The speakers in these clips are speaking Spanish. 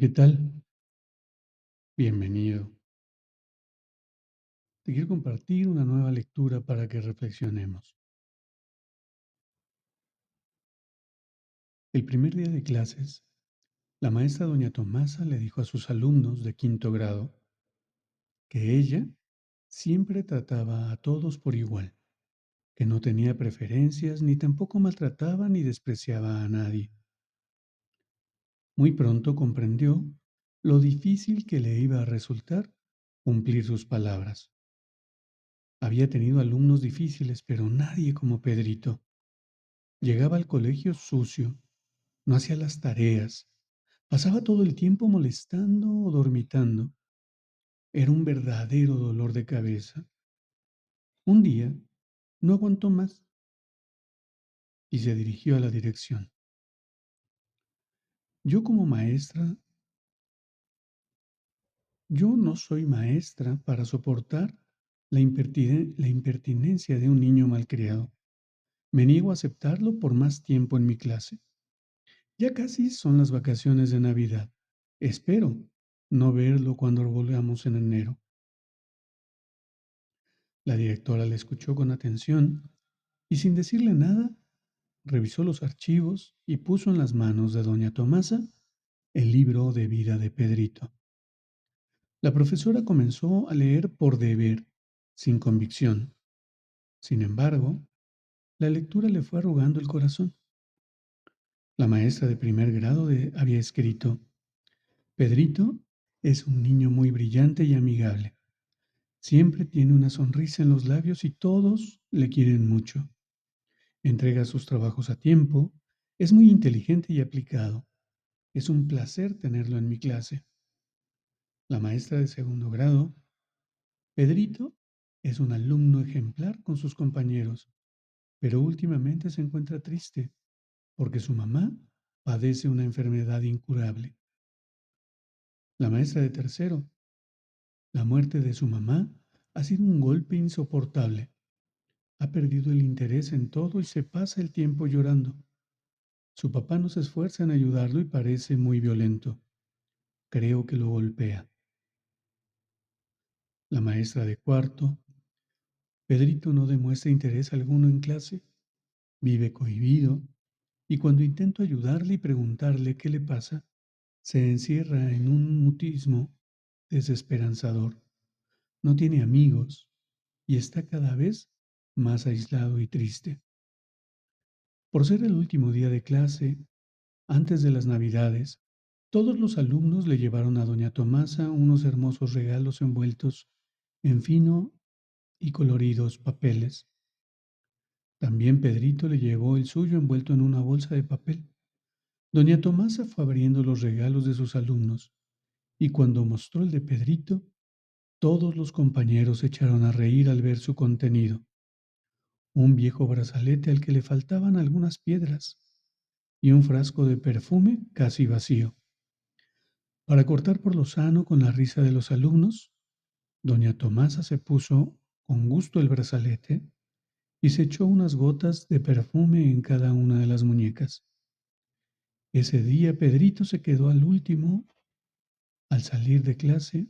¿Qué tal? Bienvenido. Te quiero compartir una nueva lectura para que reflexionemos. El primer día de clases, la maestra doña Tomasa le dijo a sus alumnos de quinto grado que ella siempre trataba a todos por igual, que no tenía preferencias ni tampoco maltrataba ni despreciaba a nadie. Muy pronto comprendió lo difícil que le iba a resultar cumplir sus palabras. Había tenido alumnos difíciles, pero nadie como Pedrito. Llegaba al colegio sucio, no hacía las tareas, pasaba todo el tiempo molestando o dormitando. Era un verdadero dolor de cabeza. Un día no aguantó más y se dirigió a la dirección. Yo como maestra, yo no soy maestra para soportar la, impertinencia de un niño malcriado. Me niego a aceptarlo por más tiempo en mi clase. Ya casi son las vacaciones de Navidad. Espero no verlo cuando volvamos en enero. La directora le escuchó con atención y sin decirle nada, revisó los archivos y puso en las manos de doña Tomasa el libro de vida de Pedrito. La profesora comenzó a leer por deber, sin convicción. Sin embargo, la lectura le fue arrugando el corazón. La maestra de primer grado había escrito, Pedrito es un niño muy brillante y amigable. Siempre tiene una sonrisa en los labios y todos le quieren mucho entrega sus trabajos a tiempo, es muy inteligente y aplicado. Es un placer tenerlo en mi clase. La maestra de segundo grado, Pedrito, es un alumno ejemplar con sus compañeros, pero últimamente se encuentra triste porque su mamá padece una enfermedad incurable. La maestra de tercero, la muerte de su mamá ha sido un golpe insoportable. Ha perdido el interés en todo y se pasa el tiempo llorando. Su papá no se esfuerza en ayudarlo y parece muy violento. Creo que lo golpea. La maestra de cuarto. Pedrito no demuestra interés alguno en clase. Vive cohibido y cuando intento ayudarle y preguntarle qué le pasa, se encierra en un mutismo desesperanzador. No tiene amigos y está cada vez más aislado y triste. Por ser el último día de clase, antes de las Navidades, todos los alumnos le llevaron a doña Tomasa unos hermosos regalos envueltos en fino y coloridos papeles. También Pedrito le llevó el suyo envuelto en una bolsa de papel. Doña Tomasa fue abriendo los regalos de sus alumnos, y cuando mostró el de Pedrito, todos los compañeros echaron a reír al ver su contenido un viejo brazalete al que le faltaban algunas piedras y un frasco de perfume casi vacío. Para cortar por lo sano con la risa de los alumnos, doña Tomasa se puso con gusto el brazalete y se echó unas gotas de perfume en cada una de las muñecas. Ese día Pedrito se quedó al último al salir de clase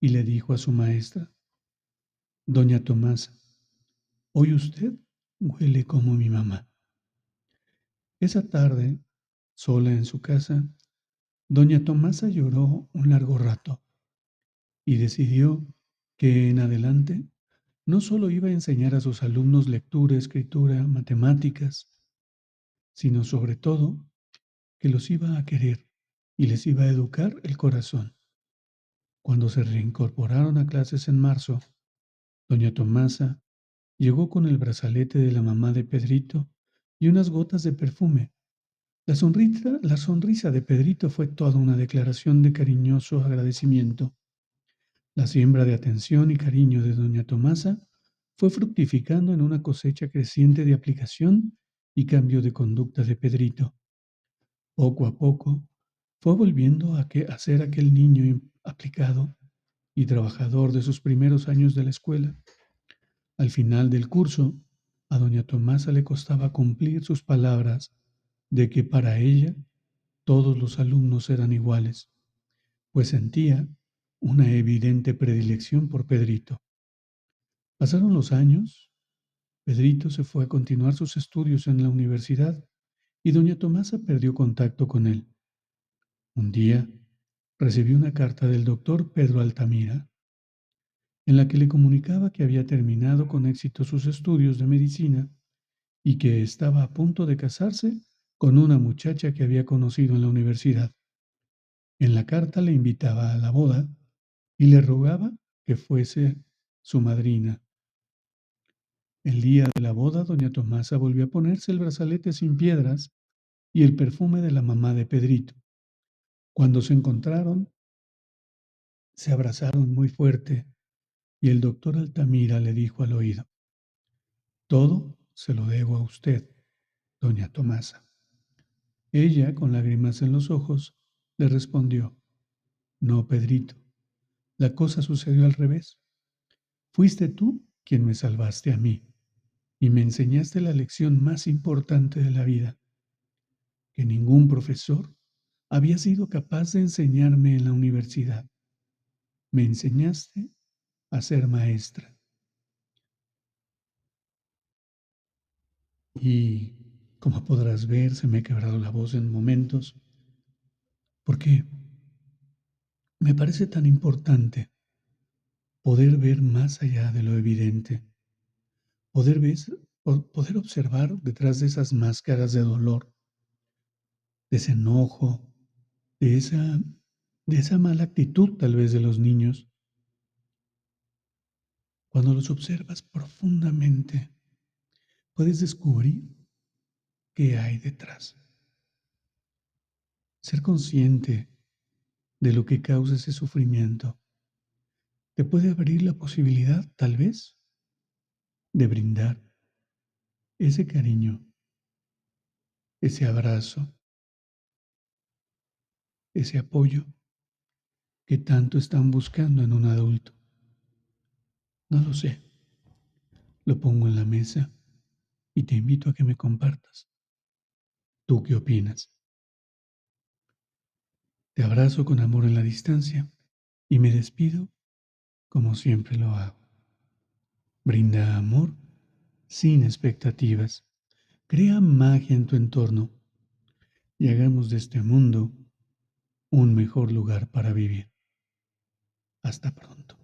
y le dijo a su maestra, Doña Tomasa, Hoy usted huele como mi mamá. Esa tarde, sola en su casa, doña Tomasa lloró un largo rato y decidió que en adelante no solo iba a enseñar a sus alumnos lectura, escritura, matemáticas, sino sobre todo que los iba a querer y les iba a educar el corazón. Cuando se reincorporaron a clases en marzo, doña Tomasa Llegó con el brazalete de la mamá de Pedrito y unas gotas de perfume. La sonrisa, la sonrisa de Pedrito fue toda una declaración de cariñoso agradecimiento. La siembra de atención y cariño de doña Tomasa fue fructificando en una cosecha creciente de aplicación y cambio de conducta de Pedrito. Poco a poco fue volviendo a, que, a ser aquel niño aplicado y trabajador de sus primeros años de la escuela. Al final del curso, a doña Tomasa le costaba cumplir sus palabras de que para ella todos los alumnos eran iguales, pues sentía una evidente predilección por Pedrito. Pasaron los años, Pedrito se fue a continuar sus estudios en la universidad y doña Tomasa perdió contacto con él. Un día recibió una carta del doctor Pedro Altamira en la que le comunicaba que había terminado con éxito sus estudios de medicina y que estaba a punto de casarse con una muchacha que había conocido en la universidad. En la carta le invitaba a la boda y le rogaba que fuese su madrina. El día de la boda, doña Tomasa volvió a ponerse el brazalete sin piedras y el perfume de la mamá de Pedrito. Cuando se encontraron, se abrazaron muy fuerte y el doctor Altamira le dijo al oído, todo se lo debo a usted, doña Tomasa. Ella, con lágrimas en los ojos, le respondió, no, Pedrito, la cosa sucedió al revés. Fuiste tú quien me salvaste a mí y me enseñaste la lección más importante de la vida, que ningún profesor había sido capaz de enseñarme en la universidad. Me enseñaste a ser maestra. Y como podrás ver, se me ha quebrado la voz en momentos, porque me parece tan importante poder ver más allá de lo evidente, poder, ver, poder observar detrás de esas máscaras de dolor, de ese enojo, de esa, de esa mala actitud tal vez de los niños, cuando los observas profundamente, puedes descubrir qué hay detrás. Ser consciente de lo que causa ese sufrimiento te puede abrir la posibilidad, tal vez, de brindar ese cariño, ese abrazo, ese apoyo que tanto están buscando en un adulto. No lo sé. Lo pongo en la mesa y te invito a que me compartas. ¿Tú qué opinas? Te abrazo con amor en la distancia y me despido como siempre lo hago. Brinda amor sin expectativas. Crea magia en tu entorno y hagamos de este mundo un mejor lugar para vivir. Hasta pronto.